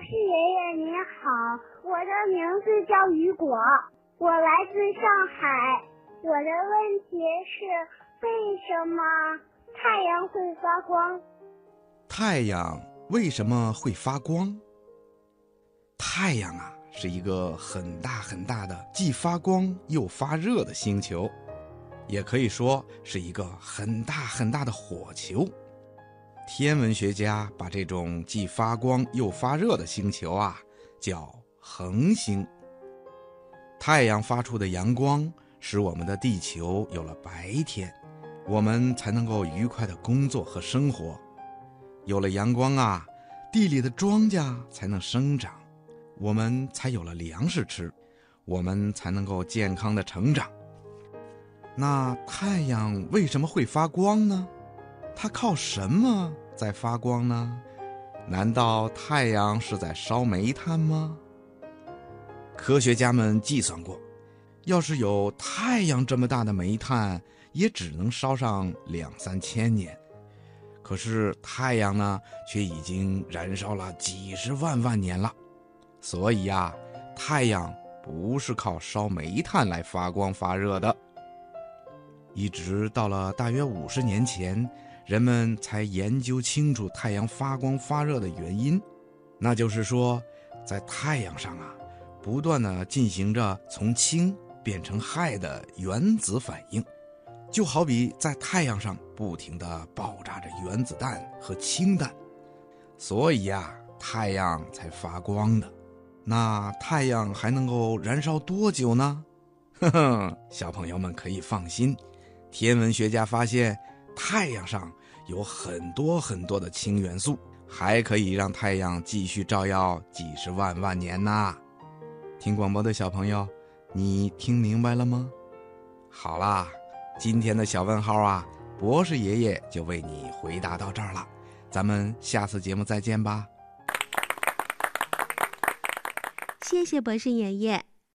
是爷爷您好，我的名字叫雨果，我来自上海。我的问题是，为什么太阳会发光？太阳为什么会发光？太阳啊，是一个很大很大的，既发光又发热的星球，也可以说是一个很大很大的火球。天文学家把这种既发光又发热的星球啊，叫恒星。太阳发出的阳光使我们的地球有了白天，我们才能够愉快的工作和生活。有了阳光啊，地里的庄稼才能生长，我们才有了粮食吃，我们才能够健康的成长。那太阳为什么会发光呢？它靠什么在发光呢？难道太阳是在烧煤炭吗？科学家们计算过，要是有太阳这么大的煤炭，也只能烧上两三千年。可是太阳呢，却已经燃烧了几十万万年了。所以呀，太阳不是靠烧煤炭来发光发热的。一直到了大约五十年前。人们才研究清楚太阳发光发热的原因，那就是说，在太阳上啊，不断的进行着从氢变成氦的原子反应，就好比在太阳上不停的爆炸着原子弹和氢弹，所以呀，太阳才发光的。那太阳还能够燃烧多久呢？呵呵，小朋友们可以放心，天文学家发现。太阳上有很多很多的氢元素，还可以让太阳继续照耀几十万万年呢。听广播的小朋友，你听明白了吗？好啦，今天的小问号啊，博士爷爷就为你回答到这儿了。咱们下次节目再见吧。谢谢博士爷爷。